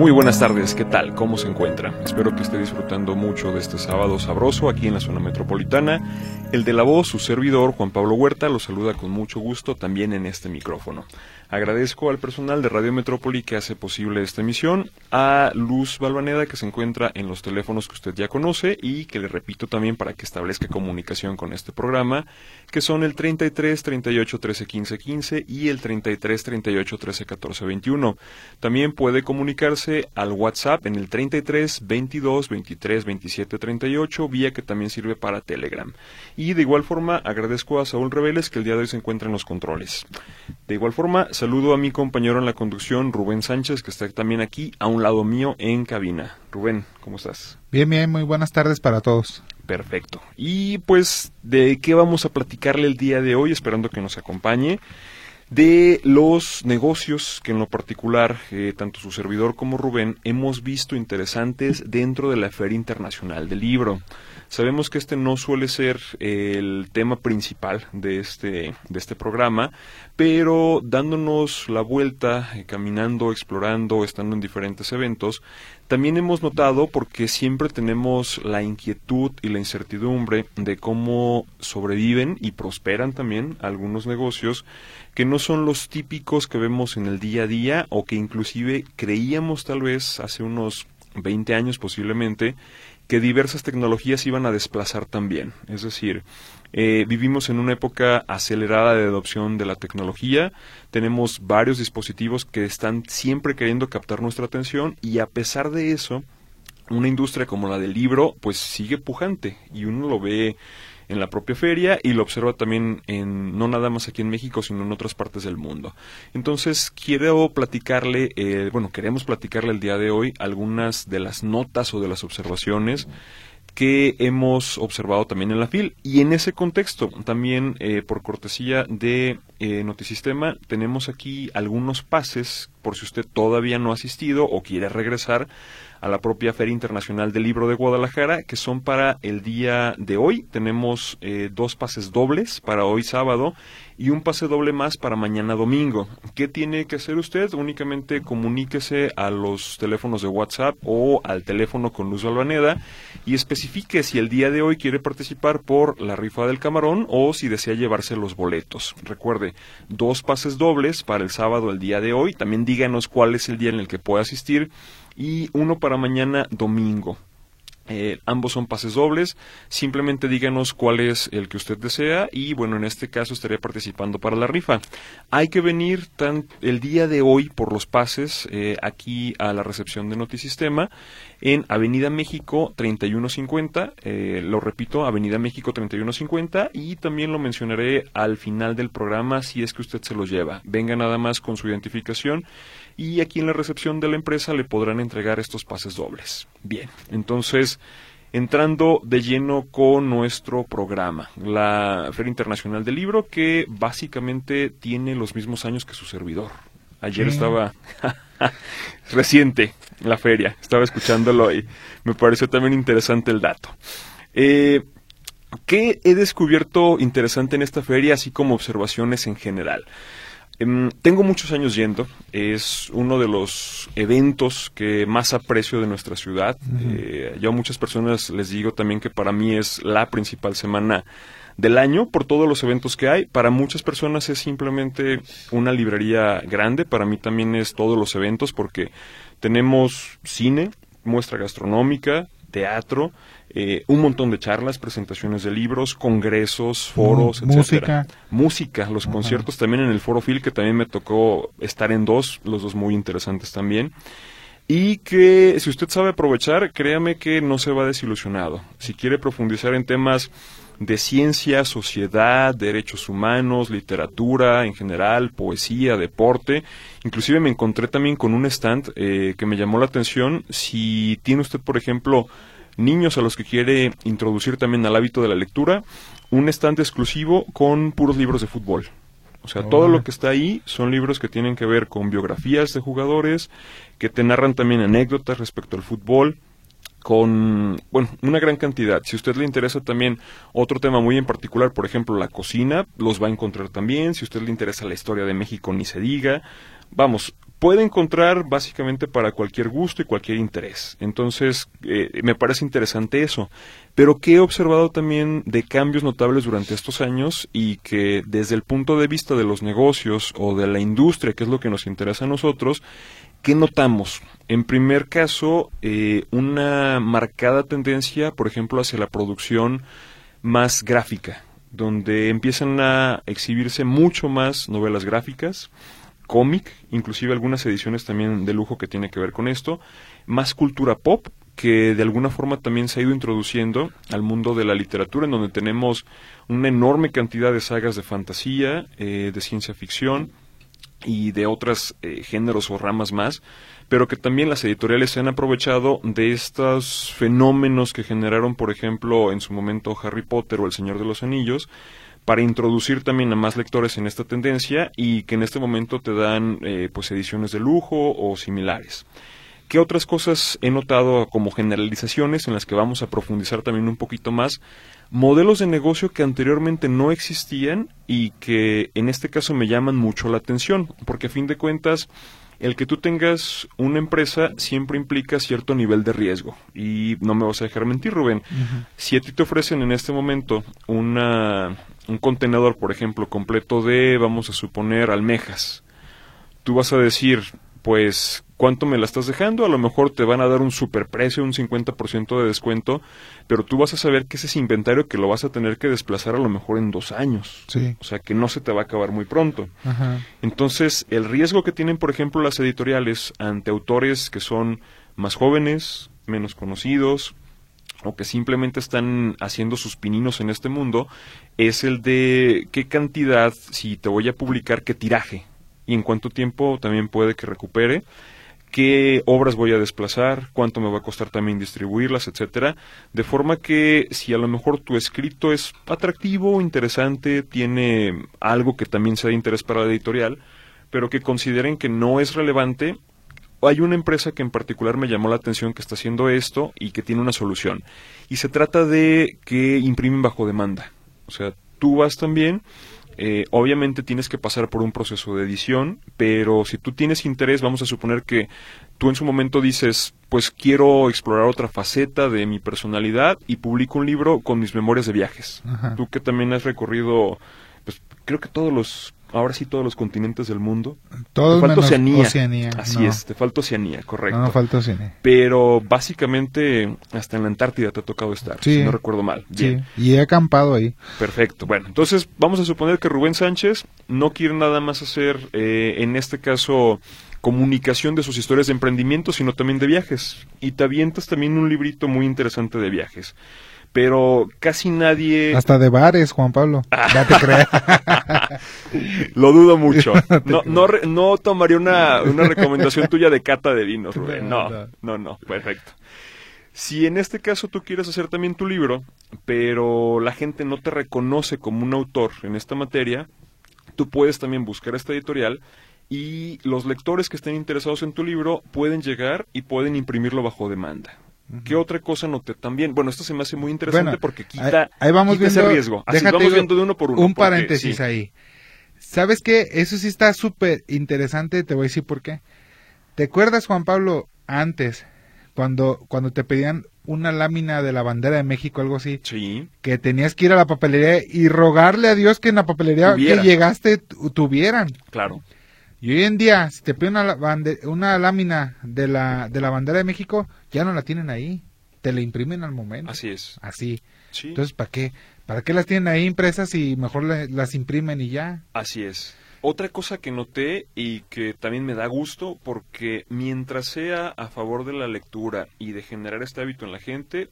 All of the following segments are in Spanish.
Muy buenas tardes, ¿qué tal? ¿Cómo se encuentra? Espero que esté disfrutando mucho de este sábado sabroso aquí en la zona metropolitana. El de la voz, su servidor, Juan Pablo Huerta, lo saluda con mucho gusto también en este micrófono. Agradezco al personal de Radio Metrópoli que hace posible esta emisión, a Luz Balvaneda que se encuentra en los teléfonos que usted ya conoce y que le repito también para que establezca comunicación con este programa, que son el 33 38 13 15 15 y el 33 38 13 14 21. También puede comunicarse al WhatsApp en el 33 22 23 27 38, vía que también sirve para Telegram. Y de igual forma agradezco a Saúl Reveles que el día de hoy se encuentra en los controles. De igual forma, saludo a mi compañero en la conducción, Rubén Sánchez, que está también aquí a un lado mío en cabina. Rubén, ¿cómo estás? Bien, bien, muy buenas tardes para todos. Perfecto. Y pues, ¿de qué vamos a platicarle el día de hoy? Esperando que nos acompañe. De los negocios que en lo particular, eh, tanto su servidor como Rubén, hemos visto interesantes dentro de la Feria Internacional del Libro. Sabemos que este no suele ser el tema principal de este, de este programa, pero dándonos la vuelta, eh, caminando, explorando, estando en diferentes eventos, también hemos notado, porque siempre tenemos la inquietud y la incertidumbre de cómo sobreviven y prosperan también algunos negocios que no son los típicos que vemos en el día a día o que inclusive creíamos tal vez hace unos 20 años posiblemente que diversas tecnologías iban a desplazar también. Es decir, eh, vivimos en una época acelerada de adopción de la tecnología, tenemos varios dispositivos que están siempre queriendo captar nuestra atención y a pesar de eso, una industria como la del libro pues sigue pujante y uno lo ve en la propia feria y lo observa también en no nada más aquí en México sino en otras partes del mundo entonces quiero platicarle eh, bueno queremos platicarle el día de hoy algunas de las notas o de las observaciones que hemos observado también en la FIL. Y en ese contexto, también eh, por cortesía de eh, Notisistema, tenemos aquí algunos pases por si usted todavía no ha asistido o quiere regresar a la propia Feria Internacional del Libro de Guadalajara, que son para el día de hoy. Tenemos eh, dos pases dobles para hoy sábado y un pase doble más para mañana domingo. ¿Qué tiene que hacer usted? Únicamente comuníquese a los teléfonos de WhatsApp o al teléfono con Luz Albaneda y especifique si el día de hoy quiere participar por la rifa del camarón o si desea llevarse los boletos. Recuerde, dos pases dobles para el sábado el día de hoy. También díganos cuál es el día en el que puede asistir y uno para mañana domingo. Eh, ambos son pases dobles. Simplemente díganos cuál es el que usted desea y bueno, en este caso estaría participando para la rifa. Hay que venir el día de hoy por los pases eh, aquí a la recepción de Notisistema en Avenida México 3150. Eh, lo repito, Avenida México 3150 y también lo mencionaré al final del programa si es que usted se lo lleva. Venga nada más con su identificación y aquí en la recepción de la empresa le podrán entregar estos pases dobles. Bien, entonces entrando de lleno con nuestro programa, la Feria Internacional del Libro, que básicamente tiene los mismos años que su servidor. Ayer estaba reciente la feria, estaba escuchándolo y me pareció también interesante el dato. Eh, ¿Qué he descubierto interesante en esta feria, así como observaciones en general? Em, tengo muchos años yendo, es uno de los eventos que más aprecio de nuestra ciudad. Eh, yo a muchas personas les digo también que para mí es la principal semana del año por todos los eventos que hay. Para muchas personas es simplemente una librería grande, para mí también es todos los eventos porque tenemos cine, muestra gastronómica, teatro, eh, un montón de charlas, presentaciones de libros, congresos, foros, etc. Música. Música, los conciertos también en el Foro Phil, que también me tocó estar en dos, los dos muy interesantes también. Y que si usted sabe aprovechar, créame que no se va desilusionado. Si quiere profundizar en temas de ciencia, sociedad, derechos humanos, literatura en general, poesía, deporte. Inclusive me encontré también con un stand eh, que me llamó la atención. Si tiene usted, por ejemplo, niños a los que quiere introducir también al hábito de la lectura, un stand exclusivo con puros libros de fútbol. O sea, todo lo que está ahí son libros que tienen que ver con biografías de jugadores, que te narran también anécdotas respecto al fútbol, con, bueno, una gran cantidad. Si a usted le interesa también otro tema muy en particular, por ejemplo, la cocina, los va a encontrar también. Si a usted le interesa la historia de México, ni se diga. Vamos, puede encontrar básicamente para cualquier gusto y cualquier interés. Entonces, eh, me parece interesante eso. Pero que he observado también de cambios notables durante estos años y que desde el punto de vista de los negocios o de la industria, que es lo que nos interesa a nosotros, ¿qué notamos? En primer caso, eh, una marcada tendencia, por ejemplo, hacia la producción más gráfica, donde empiezan a exhibirse mucho más novelas gráficas, cómic, inclusive algunas ediciones también de lujo que tiene que ver con esto, más cultura pop, que de alguna forma también se ha ido introduciendo al mundo de la literatura, en donde tenemos una enorme cantidad de sagas de fantasía, eh, de ciencia ficción y de otros eh, géneros o ramas más, pero que también las editoriales se han aprovechado de estos fenómenos que generaron, por ejemplo, en su momento Harry Potter o El Señor de los Anillos, para introducir también a más lectores en esta tendencia y que en este momento te dan eh, pues ediciones de lujo o similares. ¿Qué otras cosas he notado como generalizaciones en las que vamos a profundizar también un poquito más? Modelos de negocio que anteriormente no existían y que en este caso me llaman mucho la atención, porque a fin de cuentas el que tú tengas una empresa siempre implica cierto nivel de riesgo. Y no me vas a dejar mentir, Rubén. Si a ti te ofrecen en este momento una, un contenedor, por ejemplo, completo de, vamos a suponer, almejas, tú vas a decir, pues cuánto me la estás dejando, a lo mejor te van a dar un superprecio, un 50% de descuento, pero tú vas a saber que ese es inventario que lo vas a tener que desplazar a lo mejor en dos años. Sí. O sea, que no se te va a acabar muy pronto. Entonces, el riesgo que tienen, por ejemplo, las editoriales ante autores que son más jóvenes, menos conocidos, o que simplemente están haciendo sus pininos en este mundo, es el de qué cantidad, si te voy a publicar, qué tiraje y en cuánto tiempo también puede que recupere qué obras voy a desplazar, cuánto me va a costar también distribuirlas, etcétera, de forma que si a lo mejor tu escrito es atractivo, interesante, tiene algo que también sea de interés para la editorial, pero que consideren que no es relevante, hay una empresa que en particular me llamó la atención que está haciendo esto y que tiene una solución. Y se trata de que imprimen bajo demanda. O sea, tú vas también eh, obviamente tienes que pasar por un proceso de edición, pero si tú tienes interés, vamos a suponer que tú en su momento dices, pues quiero explorar otra faceta de mi personalidad y publico un libro con mis memorias de viajes. Tú que también has recorrido, pues creo que todos los ahora sí todos los continentes del mundo. Todos te falta Oceanía. Así es, te falta Oceanía, correcto. No, no falta Oceanía. Pero básicamente hasta en la Antártida te ha tocado estar, si no recuerdo mal. Sí, y he acampado ahí. Perfecto. Bueno, entonces vamos a suponer que Rubén Sánchez no quiere nada más hacer, eh, en este caso, comunicación de sus historias de emprendimiento, sino también de viajes. Y te avientas también un librito muy interesante de viajes pero casi nadie... Hasta de bares, Juan Pablo. No te creas. Lo dudo mucho. No, no, no tomaría una, una recomendación tuya de cata de vinos, Rubén. No, no, no, perfecto. Si en este caso tú quieres hacer también tu libro, pero la gente no te reconoce como un autor en esta materia, tú puedes también buscar esta editorial y los lectores que estén interesados en tu libro pueden llegar y pueden imprimirlo bajo demanda. ¿Qué otra cosa noté también? Bueno, esto se me hace muy interesante porque quita, ahí, vamos viendo, ese riesgo. Así vamos viendo de uno por uno. Un paréntesis ahí. ¿Sabes qué? Eso sí está súper interesante, te voy a decir por qué. ¿Te acuerdas, Juan Pablo, antes, cuando, cuando te pedían una lámina de la bandera de México, algo así? Sí. Que tenías que ir a la papelería y rogarle a Dios que en la papelería que llegaste tuvieran. Claro. Y hoy en día, si te piden una, una lámina de la, de la bandera de México, ya no la tienen ahí. Te la imprimen al momento. Así es. Así. Entonces, ¿para qué? ¿Para qué las tienen ahí impresas y mejor las imprimen y ya? Así es. Otra cosa que noté y que también me da gusto, porque mientras sea a favor de la lectura y de generar este hábito en la gente,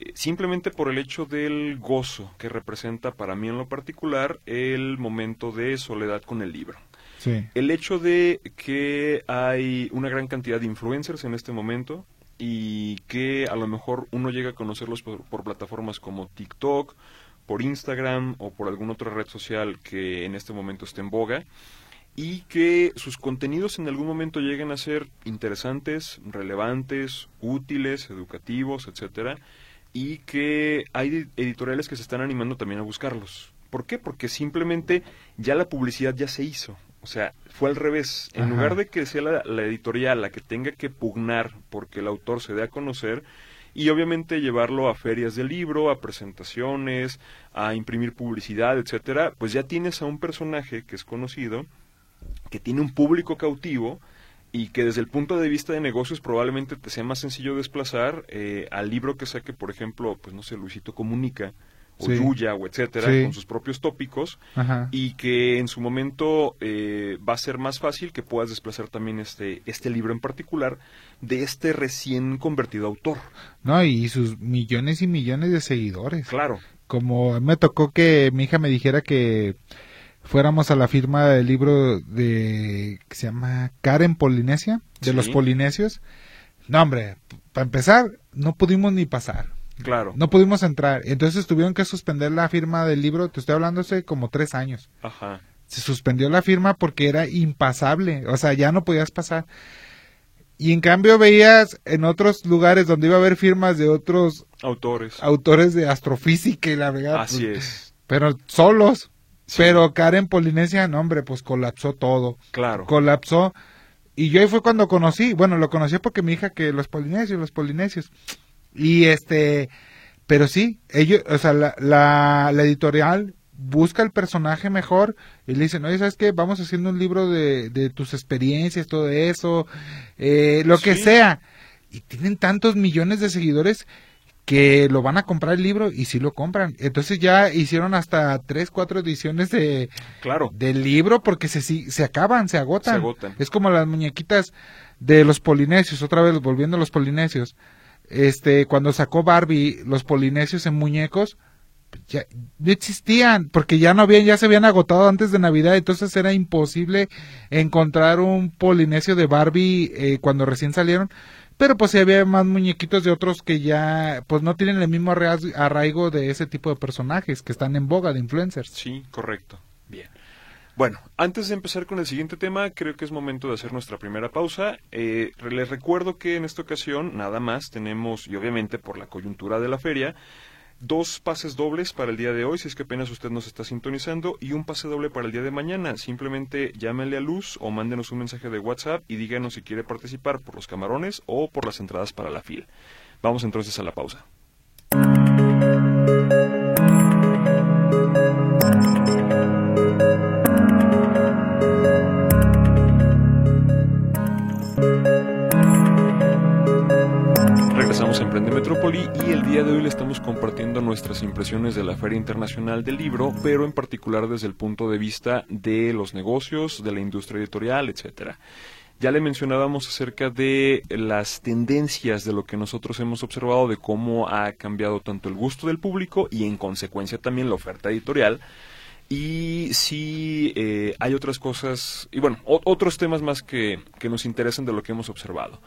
eh, simplemente por el hecho del gozo que representa para mí en lo particular el momento de soledad con el libro. El hecho de que hay una gran cantidad de influencers en este momento y que a lo mejor uno llega a conocerlos por, plataformas como TikTok, por Instagram o por alguna otra red social que en este momento esté en boga y que sus contenidos en algún momento lleguen a ser interesantes, relevantes, útiles, educativos, etcétera, y que hay editoriales que se están animando también a buscarlos. ¿Por qué? Porque simplemente ya la publicidad ya se hizo. O sea, fue al revés. En lugar de que sea la, la, editorial la que tenga que pugnar porque el autor se dé a conocer y obviamente llevarlo a ferias de libro, a presentaciones, a imprimir publicidad, etcétera, pues ya tienes a un personaje que es conocido que tiene un público cautivo y que desde el punto de vista de negocios probablemente te sea más sencillo desplazar eh, al libro que saque, por ejemplo, pues no sé, Luisito Comunica o Yuya o etcétera, con sus propios tópicos y que en su momento eh, va a ser más fácil que puedas desplazar también este, este libro en particular de este recién convertido autor. No, y sus millones y millones de seguidores. Claro. Como me tocó que mi hija me dijera que fuéramos a la firma del libro de que se llama Karen Polinesia, de los polinesios. No, hombre, para empezar, no pudimos ni pasar. Claro. No pudimos entrar. Entonces tuvieron que suspender la firma del libro, te estoy hablando hace como tres años. Ajá. Se suspendió la firma porque era impasable, o sea, ya no podías pasar. Y en cambio veías en otros lugares donde iba a haber firmas de otros autores, autores de astrofísica y la verdad. Así pues, es. Pero solos. Pero Karen Polinesia, no hombre, pues colapsó todo. Claro. Colapsó. Y yo ahí fue cuando conocí, bueno, lo conocí porque mi hija que los polinesios, los polinesios. Y este, pero sí, ellos, o sea, la, la, editorial busca el personaje mejor y le dicen, oye, ¿sabes qué? Vamos haciendo un libro de, de tus experiencias, todo eso, eh, lo que sea. Y tienen tantos millones de seguidores que lo van a comprar el libro y sí lo compran. Entonces ya hicieron hasta tres, cuatro ediciones de claro. del libro porque se, se acaban, se agotan. se agotan. Es como las muñequitas de los polinesios, otra vez volviendo a los polinesios. Este, cuando sacó Barbie los polinesios en muñecos, ya no existían porque ya no habían ya se habían agotado antes de Navidad entonces era imposible encontrar un polinesio de Barbie eh, cuando recién salieron pero pues si había más muñequitos de otros que ya pues no tienen el mismo arraigo de ese tipo de personajes que están en boga de influencers. Sí, correcto. Bien. Bueno, antes de empezar con el siguiente tema, creo que es momento de hacer nuestra primera pausa. Eh, les recuerdo que en esta ocasión nada más tenemos, y obviamente por la coyuntura de la feria, dos pases dobles para el día de hoy, si es que apenas usted nos está sintonizando, y un pase doble para el día de mañana. Simplemente llámele a Luz o mándenos un mensaje de WhatsApp y díganos si quiere participar por los camarones o por las entradas para la fila. Vamos entonces a la pausa. Emprende Metrópoli y el día de hoy le estamos compartiendo nuestras impresiones de la Feria Internacional del Libro, pero en particular desde el punto de vista de los negocios, de la industria editorial, etcétera. Ya le mencionábamos acerca de las tendencias de lo que nosotros hemos observado, de cómo ha cambiado tanto el gusto del público y en consecuencia también la oferta editorial. Y si eh, hay otras cosas, y bueno, otros temas más que, que nos interesan de lo que hemos observado.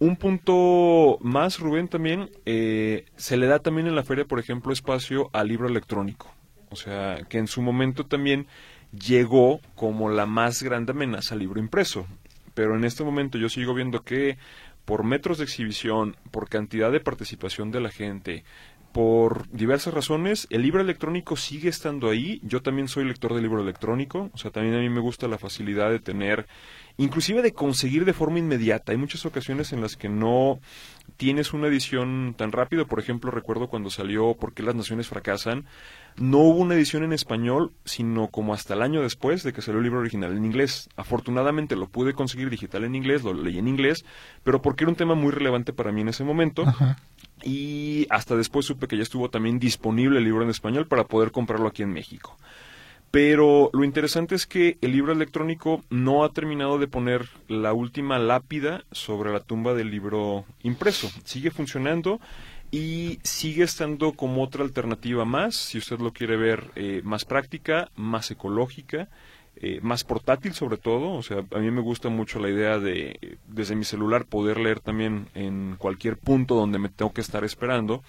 Un punto más, Rubén, también, eh, se le da también en la feria, por ejemplo, espacio al libro electrónico. O sea, que en su momento también llegó como la más grande amenaza al libro impreso. Pero en este momento yo sigo viendo que por metros de exhibición, por cantidad de participación de la gente, por diversas razones, el libro electrónico sigue estando ahí. Yo también soy lector de libro electrónico, o sea, también a mí me gusta la facilidad de tener inclusive de conseguir de forma inmediata. Hay muchas ocasiones en las que no tienes una edición tan rápido. Por ejemplo, recuerdo cuando salió ¿Por qué las naciones fracasan? No hubo una edición en español, sino como hasta el año después de que salió el libro original en inglés. Afortunadamente lo pude conseguir digital en inglés, lo leí en inglés, pero porque era un tema muy relevante para mí en ese momento. Y hasta después supe que ya estuvo también disponible el libro en español para poder comprarlo aquí en México. Pero lo interesante es que el libro electrónico no ha terminado de poner la última lápida sobre la tumba del libro impreso. Sigue funcionando y sigue estando como otra alternativa más, si usted lo quiere ver eh, más práctica, más ecológica, eh, más portátil sobre todo. O sea, a mí me gusta mucho la idea de desde mi celular poder leer también en cualquier punto donde me tengo que estar esperando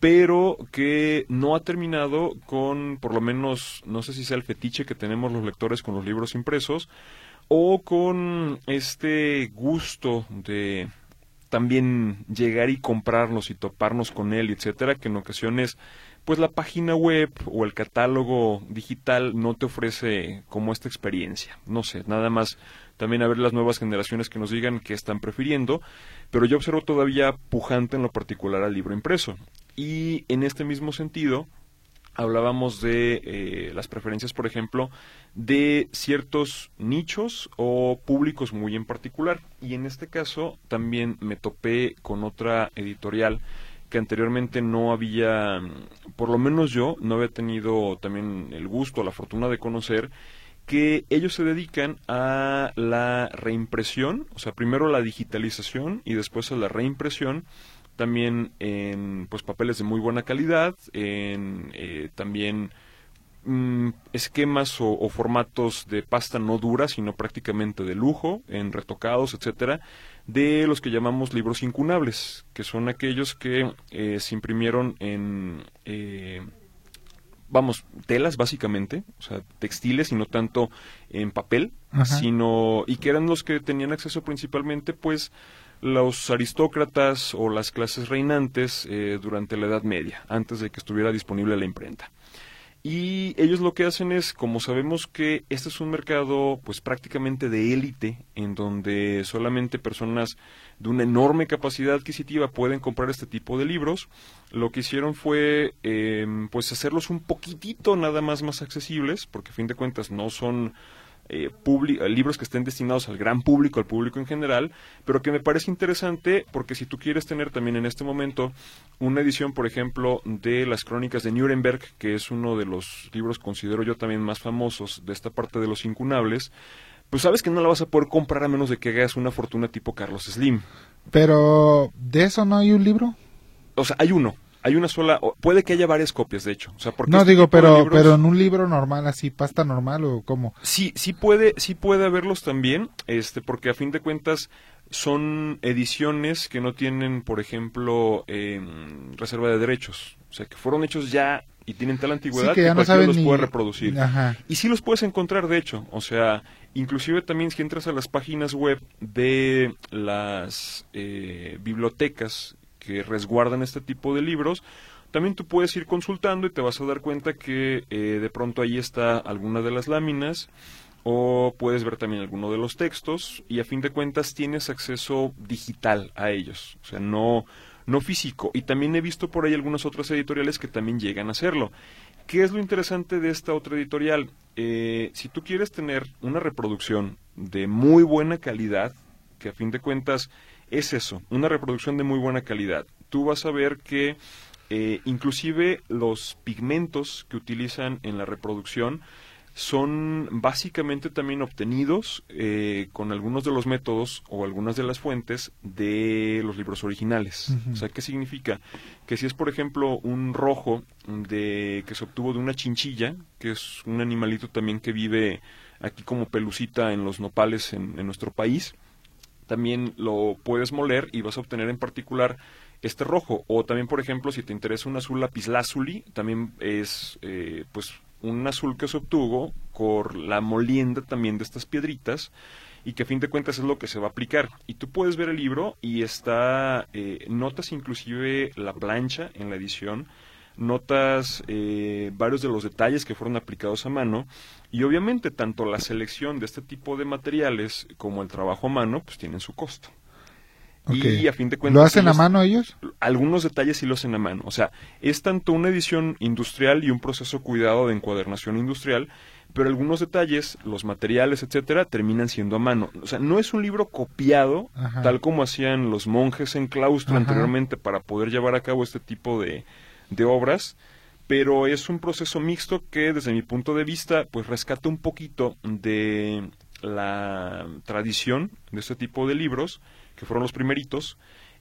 pero que no ha terminado con, por lo menos, no sé si sea el fetiche que tenemos los lectores con los libros impresos, o con este gusto de también llegar y comprarnos y toparnos con él, etcétera, que en ocasiones pues la página web o el catálogo digital no te ofrece como esta experiencia. No sé, nada más también a ver las nuevas generaciones que nos digan qué están prefiriendo, pero yo observo todavía pujante en lo particular al libro impreso. Y en este mismo sentido, hablábamos de eh, las preferencias, por ejemplo, de ciertos nichos o públicos muy en particular. Y en este caso también me topé con otra editorial que anteriormente no había, por lo menos yo, no había tenido también el gusto, la fortuna de conocer, que ellos se dedican a la reimpresión, o sea, primero la digitalización y después a la reimpresión, también en pues papeles de muy buena calidad, en eh, también mm, esquemas o, o, formatos de pasta no dura, sino prácticamente de lujo, en retocados, etcétera, de los que llamamos libros incunables, que son aquellos que eh, se imprimieron en eh, vamos, telas básicamente, o sea, textiles y no tanto en papel, sino y que eran los que tenían acceso principalmente pues los aristócratas o las clases reinantes eh, durante la Edad Media, antes de que estuviera disponible la imprenta. Y ellos lo que hacen es, como sabemos que este es un mercado pues prácticamente de élite, en donde solamente personas de una enorme capacidad adquisitiva pueden comprar este tipo de libros, lo que hicieron fue em, pues hacerlos un poquitito nada más más accesibles, porque a fin de cuentas no son eh, libros que estén destinados al gran público, al público en general, pero que me parece interesante porque si tú quieres tener también en este momento una edición, por ejemplo, de las crónicas de Nuremberg, que es uno de los libros, considero yo también más famosos de esta parte de los incunables, pues sabes que no la vas a poder comprar a menos de que hagas una fortuna tipo Carlos Slim. Pero, ¿de eso no hay un libro? O sea, hay uno, hay una sola, puede que haya varias copias, de hecho. O sea, porque no este digo, pero, pero en un libro normal, así, pasta normal o cómo. Sí, sí puede, sí puede haberlos también, este, porque a fin de cuentas son ediciones que no tienen, por ejemplo, reserva de derechos. O sea, que fueron hechos ya y tienen tal antigüedad que, ya no saben los ni... puede reproducir. Ajá. Y sí los puedes encontrar, de hecho. O sea, inclusive también si entras a las páginas web de las eh, bibliotecas que resguardan este tipo de libros, también tú puedes ir consultando y te vas a dar cuenta que eh, de pronto ahí está alguna de las láminas o puedes ver también alguno de los textos y a fin de cuentas tienes acceso digital a ellos, o sea, no, no físico. Y también he visto por ahí algunas otras editoriales que también llegan a hacerlo. ¿Qué es lo interesante de esta otra editorial? Eh, si tú quieres tener una reproducción de muy buena calidad, que a fin de cuentas es eso, una reproducción de muy buena calidad. Tú vas a ver que eh, inclusive los pigmentos que utilizan en la reproducción son básicamente también obtenidos eh, con algunos de los métodos o algunas de las fuentes de los libros originales. O sea, ¿qué significa? Que si es, por ejemplo, un rojo de que se obtuvo de una chinchilla, que es un animalito también que vive aquí como pelucita en los nopales en nuestro país, también lo puedes moler y vas a obtener en particular este rojo. O también, por ejemplo, si te interesa un azul lapislázuli, también es eh, pues un azul que se obtuvo por la molienda también de estas piedritas y que a fin de cuentas es lo que se va a aplicar. Y tú puedes ver el libro y está, eh, notas inclusive la plancha en la edición, notas eh, varios de los detalles que fueron aplicados a mano y obviamente tanto la selección de este tipo de materiales como el trabajo a mano pues tienen su costo. Y a fin de cuentas... ¿Lo hacen a mano ellos? Algunos detalles sí lo hacen a mano. O sea, es tanto una edición industrial y un proceso cuidado de encuadernación industrial, pero algunos detalles, los materiales, etcétera, terminan siendo a mano. O sea, no es un libro copiado, tal como hacían los monjes en claustro anteriormente para poder llevar a cabo este tipo de, de obras, pero es un proceso mixto que desde mi punto de vista pues rescata un poquito de la tradición de este tipo de libros, que fueron los primeritos,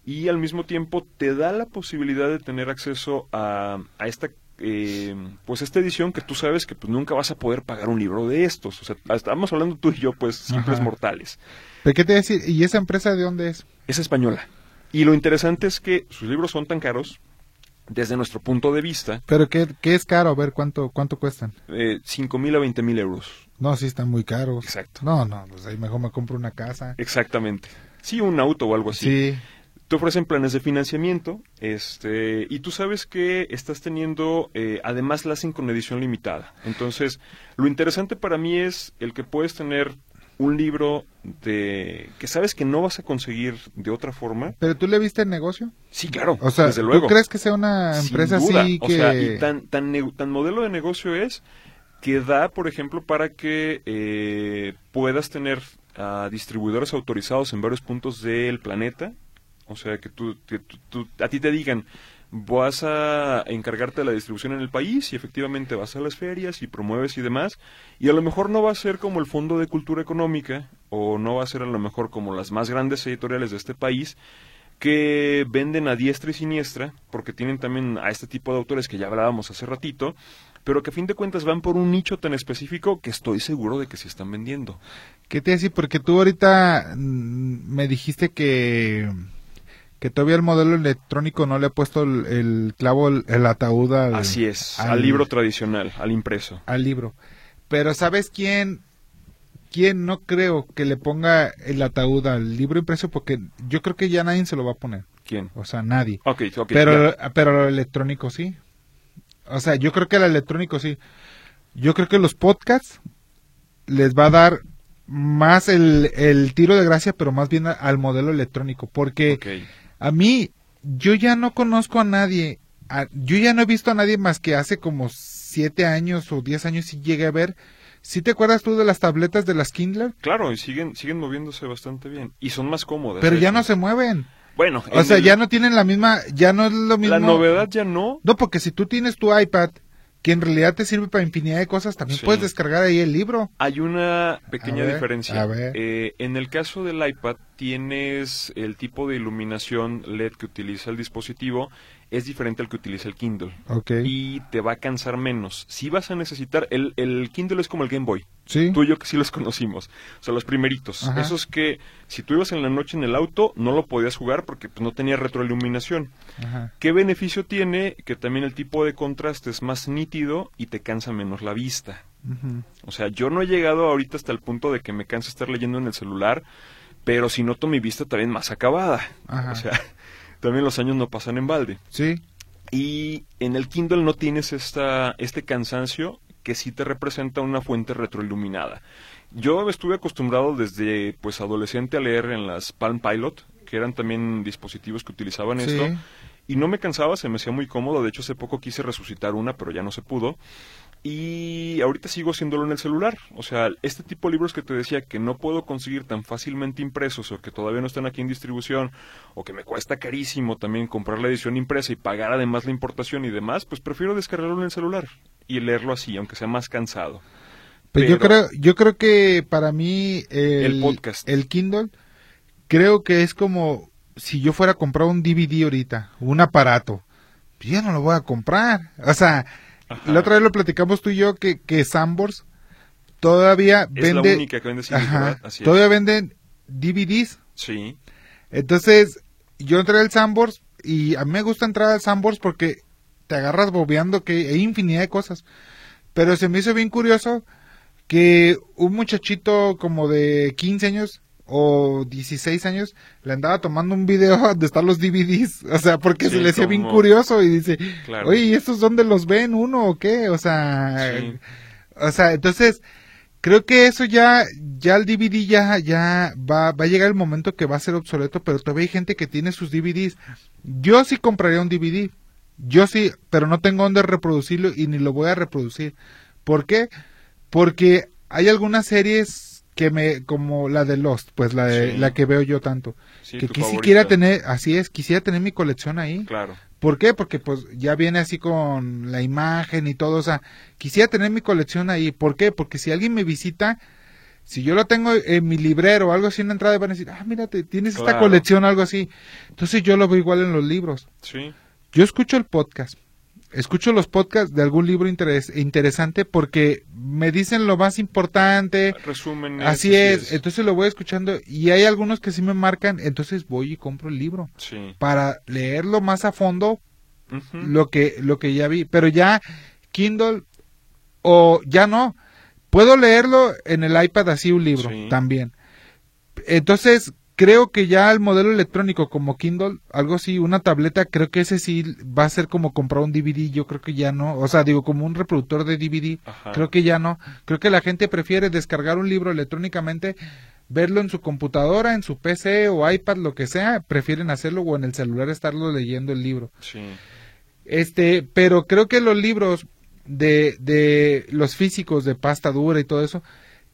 y al mismo tiempo te da la posibilidad de tener acceso a, a esta eh, pues esta edición que tú sabes que pues nunca vas a poder pagar un libro de estos. O sea, estamos hablando tú y yo, pues, simples mortales. ¿Pero qué te decir? ¿Y esa empresa de dónde es? Es española. Y lo interesante es que sus libros son tan caros desde nuestro punto de vista, Pero ¿qué, qué es caro? A ver, ¿cuánto, cuánto cuestan? eh, 5 mil a 20 mil euros. No, sí están muy caros. Exacto. No, no, pues ahí mejor me compro una casa. Exactamente. Sí, un auto o algo así. Sí. Te ofrecen planes de financiamiento, este, y tú sabes que estás teniendo, eh, además la hacen con edición limitada. Entonces, lo interesante para mí es el que puedes tener un libro de que sabes que no vas a conseguir de otra forma. ¿Pero tú le viste el negocio? Sí, claro, O sea, desde luego. ¿tú crees que sea una Sin empresa duda. así O que... sea, y tan, tan, tan modelo de negocio es que da, por ejemplo, para que eh, puedas tener a distribuidores autorizados en varios puntos del planeta. O sea, que, tú, que tú- tú- a ti te digan, vas a encargarte de la distribución en el país y efectivamente vas a las ferias y promueves y demás. Y a lo mejor no va a ser como el Fondo de Cultura Económica o no va a ser a lo mejor como las más grandes editoriales de este país que venden a diestra y siniestra, porque tienen también a este tipo de autores que ya hablábamos hace ratito, pero que a fin de cuentas van por un nicho tan específico que estoy seguro de que se están vendiendo. ¿Qué te decía? Porque tú ahorita mm, me dijiste que que todavía el modelo electrónico no le ha puesto el, el clavo, el, el ataúd al, Así es, al, libro tradicional, al impreso. al libro. Pero ¿sabes quién? ¿Quién no creo que le ponga el ataúd al libro impreso? Porque yo creo que ya nadie se lo va a poner. ¿Quién? O sea, nadie. Ok, ok. pero, ya. pero lo electrónico sí. O sea, yo creo que el electrónico sí. Yo creo que los podcasts les va a dar más el, el tiro de gracia, pero más bien al modelo electrónico. Porque. A mí, yo ya no conozco a nadie. a- yo ya no he visto a nadie más que hace como siete años o diez años si llegué a ver. ¿Sí te acuerdas tú de las tabletas de las Kindle? Claro, y siguen, siguen moviéndose bastante bien. Y son más cómodas. Pero ya hecho. no se mueven. Bueno, O sea, el- ya no tienen la misma, ya no es lo mismo. La novedad ya no. No, porque si tú tienes tu iPad, que en realidad te sirve para infinidad de cosas, también Sí. puedes descargar ahí el libro. Hay una pequeña A ver, diferencia. a ver. Eh, en el caso del iPad tienes el tipo de iluminación LED que utiliza el dispositivo es diferente al que utiliza el Kindle y te va a cansar menos. Si vas a necesitar el, el Kindle es como el Game Boy. Sí. Tú y yo que sí los conocimos. O sea, los primeritos. Ajá. Esos que si tú ibas en la noche en el auto no lo podías jugar porque pues, no tenía retroiluminación. Ajá. ¿Qué beneficio tiene? Que también el tipo de contraste es más nítido y te cansa menos la vista. Ujú. O sea, yo no he llegado ahorita hasta el punto de que me canso estar leyendo en el celular, pero si noto mi vista también más acabada. Ajá. O sea, también los años no pasan en balde. Sí. Y en el Kindle no tienes esta, este cansancio que sí te representa una fuente retroiluminada. Yo estuve acostumbrado desde pues adolescente a leer en las Palm Pilot, que eran también dispositivos que utilizaban Sí. esto, y no me cansaba, se me hacía muy cómodo. De hecho, hace poco quise resucitar una, pero ya no se pudo. Y ahorita sigo haciéndolo en el celular. O sea, este tipo de libros que te decía que no puedo conseguir tan fácilmente impresos o que todavía no están aquí en distribución o que me cuesta carísimo también comprar la edición impresa y pagar además la importación y demás, pues prefiero descargarlo en el celular y leerlo así, aunque sea más cansado. Pues yo Pero- creo, yo creo que para mí el, El podcast. el Kindle, creo que es como si yo fuera a comprar un DVD ahorita, un aparato. Pues ya no lo voy a comprar. O sea, Ajá. la otra vez lo platicamos tú y yo que, que Sambors todavía Es vende. la única que vende CDs, Ajá, ¿verdad? Así es. todavía venden DVDs. Sí, Entonces, yo entré al Sambors y a mí me gusta entrar al Sambors porque te agarras bobeando que hay infinidad de cosas. Pero se me hizo bien curioso que un muchachito como de 15 años o 16 años le andaba tomando un video donde están los DVDs. O sea, porque Sí, se le hacía bien curioso y dice, Claro. oye, ¿y estos dónde los ven uno o qué? O sea, Sí. o sea, entonces creo que eso ya, ya el DVD ya, ya va, va a llegar el momento que va a ser obsoleto, pero todavía hay gente que tiene sus DVDs. Yo sí compraría un DVD. Yo sí, pero no tengo dónde reproducirlo y ni lo voy a reproducir. ¿Por qué? Porque hay algunas series que me, como la de Lost, pues la de, Sí. la que veo yo tanto, sí, que quisiera tener, así es, quisiera tener mi colección ahí. Claro. ¿Por qué? Porque pues ya viene así con la imagen y todo, o sea, quisiera tener mi colección ahí. ¿Por qué? Porque si alguien me visita, si yo lo tengo en mi librero o algo así en la entrada, van a decir, ah, mírate, tienes esta colección o algo así. Entonces yo lo veo igual en los libros. Sí, Yo escucho el podcast, escucho los podcasts de algún libro interes- interesante porque me dicen lo más importante. resumen. Así es, entonces lo voy escuchando y hay algunos que sí me marcan, entonces voy y compro el libro Sí. para leerlo más a fondo lo que lo que ya vi, pero ya Kindle o ya no. Puedo leerlo en el iPad así un libro Sí. también. Entonces, creo que ya el modelo electrónico como Kindle, algo así, una tableta, creo que ese sí va a ser como comprar un DVD, yo creo que ya no, o sea, digo como un reproductor de DVD, Ajá. creo que ya no. Creo que la gente prefiere descargar un libro electrónicamente, verlo en su computadora, en su PC o iPad, lo que sea, prefieren hacerlo o en el celular estarlo leyendo el libro. Sí. Este, pero creo que los libros de, de los físicos de pasta dura y todo eso,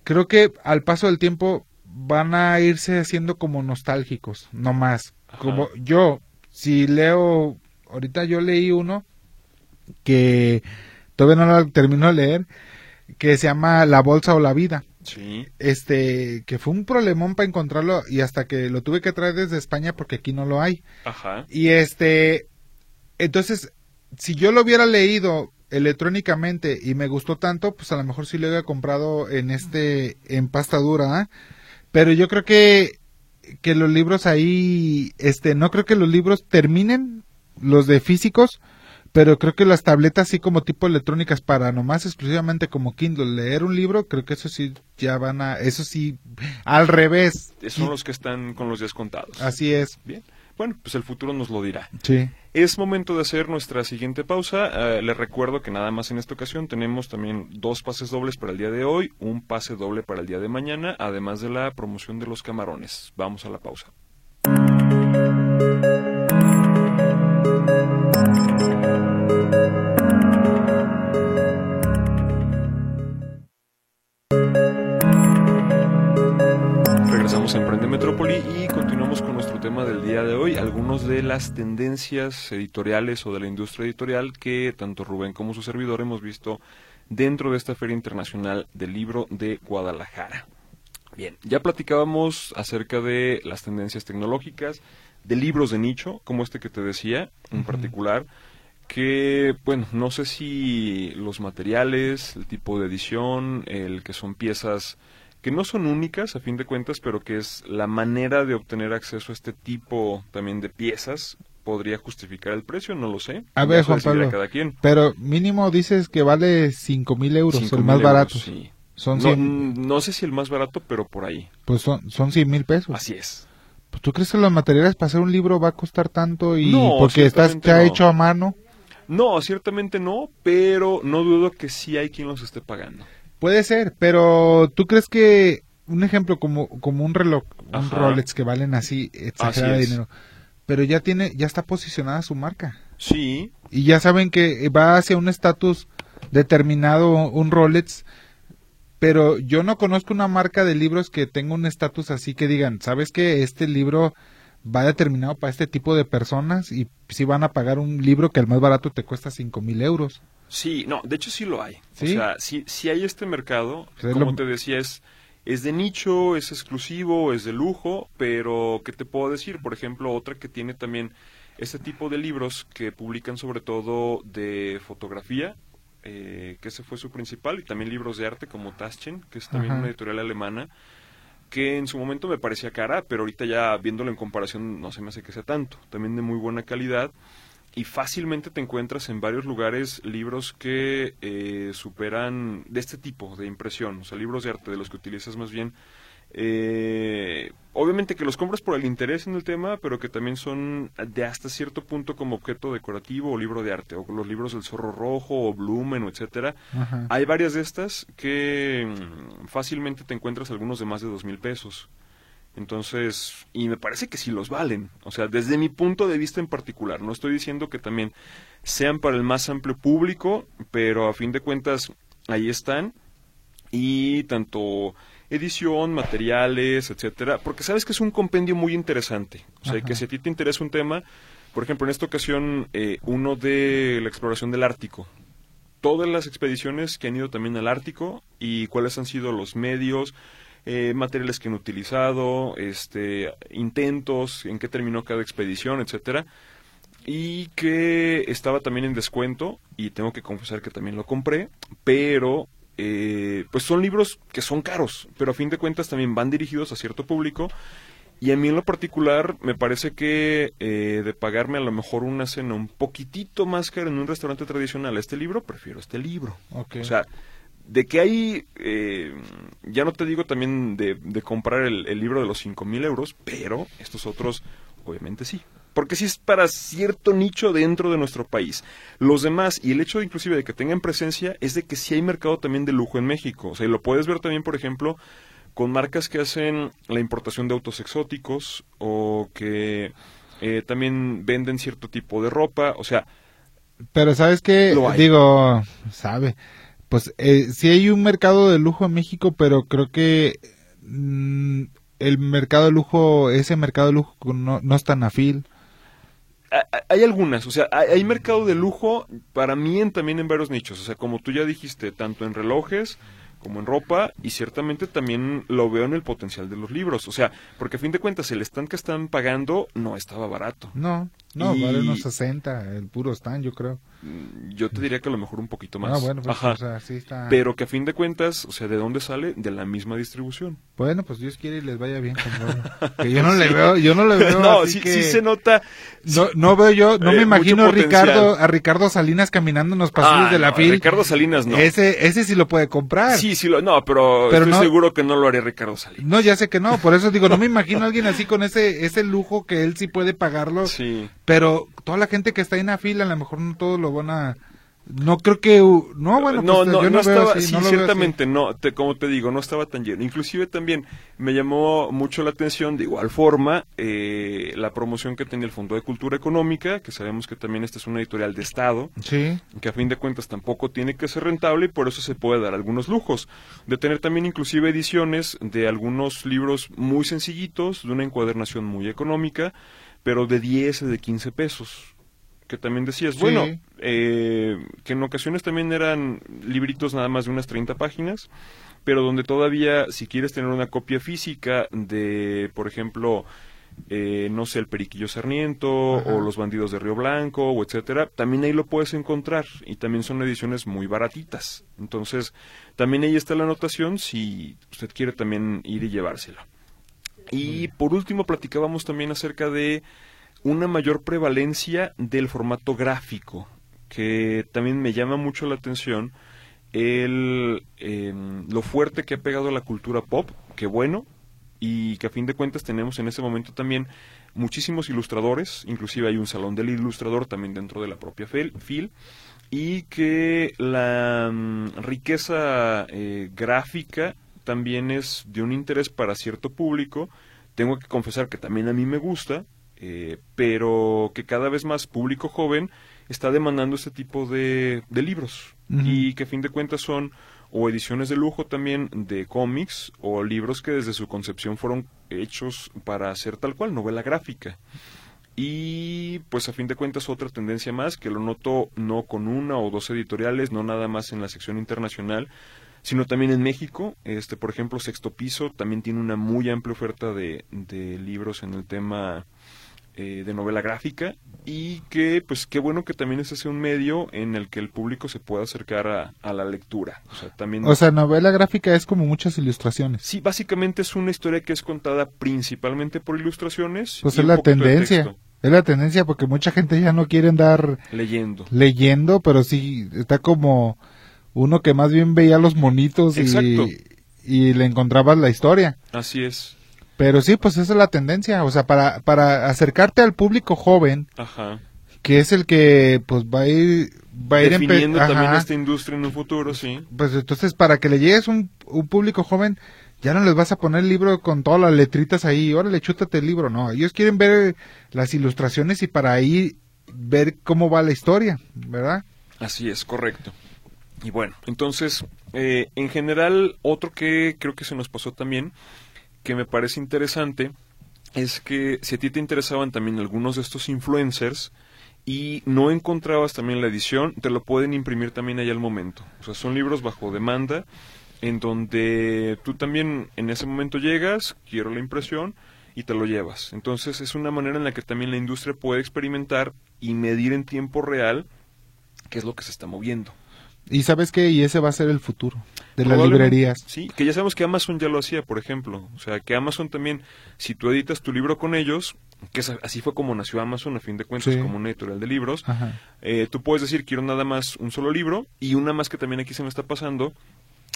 creo que al paso del tiempo van a irse haciendo como nostálgicos, no más. Ajá. Como yo, si leo, ahorita yo leí uno que todavía no lo termino de leer, que se llama La Bolsa o la Vida. Sí. Este, que fue un problemón para encontrarlo y hasta que lo tuve que traer desde España porque aquí no lo hay. Ajá. Y este, entonces, si yo lo hubiera leído electrónicamente y me gustó tanto, pues a lo mejor sí lo hubiera comprado en este, en pasta dura, ¿ah? Pero yo creo que, que los libros ahí, este, no creo que los libros terminen, los de físicos, pero creo que las tabletas así como tipo electrónicas para nomás exclusivamente como Kindle leer un libro, creo que eso sí ya van a, eso sí, al revés. Son los que están con los días contados. Así es, Bien. Bueno, pues el futuro nos lo dirá. sí. Es momento de hacer nuestra siguiente pausa. Eh, les recuerdo que nada más en esta ocasión tenemos también dos pases dobles para el día de hoy, un pase doble para el día de mañana, además de la promoción de los camarones. Vamos a la pausa. Emprende Metrópoli y continuamos con nuestro tema del día de hoy, algunos de las tendencias editoriales o de la industria editorial que tanto Rubén como su servidor hemos visto dentro de esta Feria Internacional del Libro de Guadalajara. Bien, ya platicábamos acerca de las tendencias tecnológicas, de libros de nicho, como este que te decía en particular, que, bueno, no sé si los materiales, el tipo de edición, el que son piezas que no son únicas a fin de cuentas, pero que es la manera de obtener acceso a este tipo también de piezas podría justificar el precio, no lo sé. A ver, Juan Pablo. cada quien. Pero mínimo dices que vale cinco mil euros, Cinco el mil más euros, barato. sí. Son No, 100, no sé si el más barato, pero por ahí. pues son, son 100 mil pesos. Así es. Pues, ¿Tú crees que los materiales para hacer un libro va a costar tanto y No, porque estás hecho a mano? No, ciertamente no, pero no dudo que sí hay quien los esté pagando. Puede ser, pero ¿tú crees que un ejemplo como, como un reloj, un. Rolex que valen así es. dinero, pero ya tiene, ya está posicionada su marca Sí, y ya saben que va hacia un estatus determinado un Rolex, pero yo no conozco una marca de libros que tenga un estatus así que digan, ¿sabes que este libro va determinado para este tipo de personas y si van a pagar un libro que el más barato te cuesta cinco mil euros? sí, no, de hecho sí lo hay. ¿Sí? O sea, sí, sí hay este mercado, Pues es como lo- te decía, es, es de nicho, es exclusivo, es de lujo, pero ¿qué te puedo decir? Por ejemplo, otra que tiene también este tipo de libros que publican sobre todo de fotografía, eh, que ese fue su principal, y también libros de arte como Taschen, que es también Ajá. una editorial alemana, que en su momento me parecía cara, pero ahorita ya viéndolo en comparación no se me hace que sea tanto. También de muy buena calidad y fácilmente te encuentras en varios lugares libros que eh, superan de este tipo de impresión, o sea, libros de arte de los que utilizas más bien. Eh, obviamente que los compras por el interés en el tema, pero que también son de hasta cierto punto como objeto decorativo o libro de arte, o los libros del zorro rojo o Blumen, o etcétera. Ajá. Hay varias de estas que mm, fácilmente te encuentras algunos de más de dos mil pesos. Entonces, y me parece que sí los valen. O sea, desde mi punto de vista en particular. No estoy diciendo que también sean para el más amplio público, pero a fin de cuentas ahí están. Y tanto edición, materiales, etcétera, porque sabes que es un compendio muy interesante. O sea, Ajá. que si a ti te interesa un tema, por ejemplo, en esta ocasión, eh, uno de la exploración del Ártico, todas las expediciones que han ido también al Ártico y cuáles han sido los medios, eh, materiales que han utilizado, este, intentos, en qué terminó cada expedición, etcétera, y que estaba también en descuento y tengo que confesar que también lo compré, pero eh, pues son libros que son caros, pero a fin de cuentas también van dirigidos a cierto público Y a mí en lo particular me parece que eh, de pagarme a lo mejor una cena un poquitito más cara en un restaurante tradicional a este libro, prefiero este libro. O sea, de que hay, eh, ya no te digo también de, de comprar el, el libro de los cinco mil euros, pero estos otros, obviamente sí. Porque sí es para cierto nicho dentro de nuestro país. Los demás, y el hecho inclusive de que tengan presencia, es de que sí hay mercado también de lujo en México. O sea, y lo puedes ver también, por ejemplo, con marcas que hacen la importación de autos exóticos o que eh, también venden cierto tipo de ropa. O sea, Pero sabes que, digo, sabe, pues eh, sí hay un mercado de lujo en México, pero creo que mm, el mercado de lujo, ese mercado de lujo no, no es tan afil. Hay algunas, o sea, hay, hay mercado de lujo para mí en, también en varios nichos, o sea, como tú ya dijiste, tanto en relojes como en ropa y ciertamente también lo veo en el potencial de los libros, o sea, porque a fin de cuentas el stand que están pagando no estaba barato. No, no, Y- vale unos 60, el puro stand, yo creo. Mm, Yo te diría que a lo mejor un poquito más. Ah, bueno, pues, Ajá. o sea, sí está. Pero que a fin de cuentas, o sea, ¿de dónde sale? De la misma distribución. Bueno, pues Dios quiere y les vaya bien. que yo no le veo, yo no le veo. no, así sí, que... sí se nota. No, no veo yo, no Eh, me imagino mucho a Ricardo, a Ricardo Salinas caminando en los pasillos Ah, de la no, FIL. Ricardo Salinas no. Ese, ese sí lo puede comprar. Sí, sí, lo, no, pero, Pero estoy no- seguro que no lo haría Ricardo Salinas. No, ya sé que no, por eso digo, no me imagino a alguien así con ese, ese lujo que él sí puede pagarlo, Sí. Pero toda la gente que está en la fila, a lo mejor no todos lo van a, no creo que, no, bueno, no, pues, no, yo no no, veo estaba, así, sí, no ciertamente no, te- como te digo, no estaba tan lleno. Inclusive también me llamó mucho la atención, de igual forma, eh, la promoción que tenía el Fondo de Cultura Económica, que sabemos que también esta es una editorial de Estado, Sí, que a fin de cuentas tampoco tiene que ser rentable y por eso se puede dar algunos lujos. De tener también inclusive ediciones de algunos libros muy sencillitos, de una encuadernación muy económica, pero de 10 o de 15 pesos. Que también decías, Sí. bueno, eh, que en ocasiones también eran libritos nada más de unas 30 páginas, pero donde todavía, si quieres tener una copia física de, por ejemplo, eh, no sé, el Periquillo Sarniento Ajá. o los Bandidos de Río Blanco o etcétera, también ahí lo puedes encontrar y también son ediciones muy baratitas. Entonces, también ahí está la anotación si usted quiere también ir y llevárselo. Y por último, platicábamos también acerca de una mayor prevalencia del formato gráfico, que también me llama mucho la atención el, em, lo fuerte que ha pegado la cultura pop, que bueno, y que a fin de cuentas tenemos en ese momento también muchísimos ilustradores, inclusive hay un salón del ilustrador también dentro de la propia FIL, y que la mm, riqueza eh, gráfica también es de un interés para cierto público. Tengo que confesar que también a mí me gusta, eh, pero que cada vez más público joven está demandando este tipo de, de libros y que a fin de cuentas son o ediciones de lujo también de cómics o libros que desde su concepción fueron hechos para hacer tal cual novela gráfica. Y pues a fin de cuentas otra tendencia más que lo noto no con una o dos editoriales, no nada más en la sección internacional, sino también en México. Este, por ejemplo, Sexto Piso también tiene una muy amplia oferta de, de libros en el tema eh, de novela gráfica y que pues qué bueno que también ese sea un medio en el que el público se pueda acercar a, a la lectura. O sea, también o sea, novela gráfica es como muchas ilustraciones. Sí, básicamente es una historia que es contada principalmente por ilustraciones. Pues y es la tendencia, es la tendencia porque mucha gente ya no quiere andar leyendo. leyendo, pero sí está como uno que más bien veía los monitos y, y le encontrabas la historia. Así es. Pero sí, pues esa es la tendencia, o sea, para, para acercarte al público joven, Ajá. que es el que pues va a ir, va a ir Definiendo también Ajá. esta industria en un futuro, sí. Pues entonces para que le llegues un, un público joven, ya no les vas a poner el libro con todas las letritas ahí, órale, chútate el libro, no, ellos quieren ver las ilustraciones y para ahí ver cómo va la historia, ¿verdad? Así es, correcto. Y bueno, entonces, eh, en general, otro que creo que se nos pasó también, que me parece interesante, es que si a ti te interesaban también algunos de estos influencers y no encontrabas también la edición, te lo pueden imprimir también ahí al momento. O sea, son libros bajo demanda en donde tú también en ese momento llegas, quiero la impresión y te lo llevas. Entonces es una manera en la que también la industria puede experimentar y medir en tiempo real qué es lo que se está moviendo. Y sabes qué, y ese va a ser el futuro. de las librerías. Sí, que ya sabemos que Amazon ya lo hacía, por ejemplo. O sea, que Amazon también, si tú editas tu libro con ellos, que es- así fue como nació Amazon, a fin de cuentas, Sí. como una editorial de libros, eh, tú puedes decir, quiero nada más un solo libro, y una más que también aquí se me está pasando,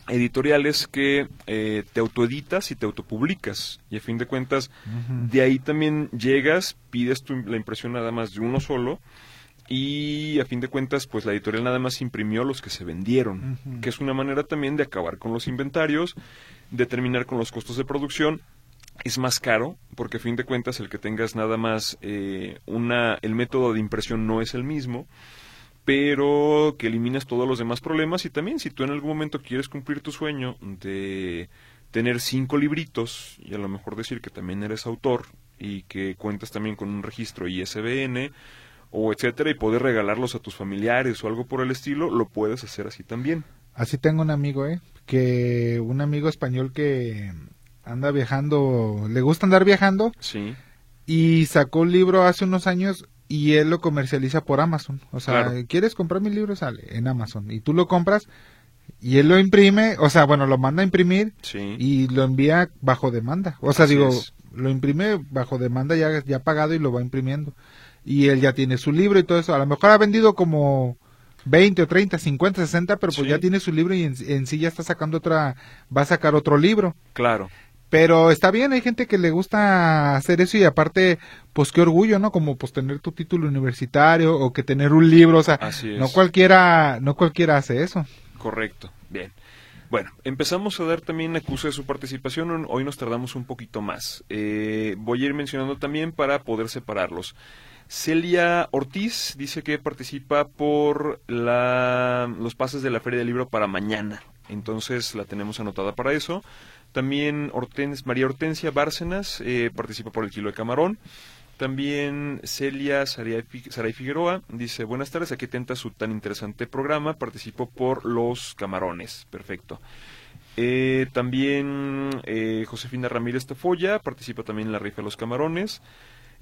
editoriales que eh, te autoeditas y te autopublicas. Y a fin de cuentas, de ahí también llegas, pides tu- la impresión nada más de uno solo, y a fin de cuentas, pues la editorial nada más imprimió los que se vendieron, que es una manera también de acabar con los inventarios, de terminar con los costos de producción. Es más caro, porque a fin de cuentas el que tengas nada más eh, una, el método de impresión no es el mismo, pero que eliminas todos los demás problemas y también si tú en algún momento quieres cumplir tu sueño de tener cinco libritos y a lo mejor decir que también eres autor y que cuentas también con un registro ISBN o etcétera y poder regalarlos a tus familiares o algo por el estilo, lo puedes hacer así también. Así tengo un amigo, ¿eh? Que un amigo español que anda viajando, le gusta andar viajando Sí, y sacó un libro hace unos años y él lo comercializa por Amazon. O sea, Claro. ¿quieres comprar mi libro? Sale en Amazon. Y tú lo compras y él lo imprime, o sea, bueno, lo manda a imprimir sí. y lo envía bajo demanda. O sea, Así digo, es. lo imprime bajo demanda ya, ya pagado y lo va imprimiendo. Y él ya tiene su libro y todo eso. A lo mejor ha vendido como 20 o 30, 50, 60, pero pues Sí. ya tiene su libro y en, en sí ya está sacando otra, va a sacar otro libro. Claro. Pero está bien, hay gente que le gusta hacer eso y aparte, pues qué orgullo, ¿no? Como pues tener tu título universitario o que tener un libro, o sea, Así es. no cualquiera, no cualquiera hace eso. Correcto, bien. Bueno, empezamos a dar también acuse de su participación. Hoy nos tardamos un poquito más. Eh, voy a ir mencionando también para poder separarlos. Celia Ortiz dice que participa por la, los pases de la Feria del Libro para mañana. Entonces la tenemos anotada para eso. También María Hortensia Bárcenas eh, participa por el kilo de camarón. También Celia Saray Figueroa dice, buenas tardes, aquí tenta su tan interesante programa, participo por los camarones, perfecto. Eh, también eh, Josefina Ramírez Tafoya participa también en la rifa de los camarones.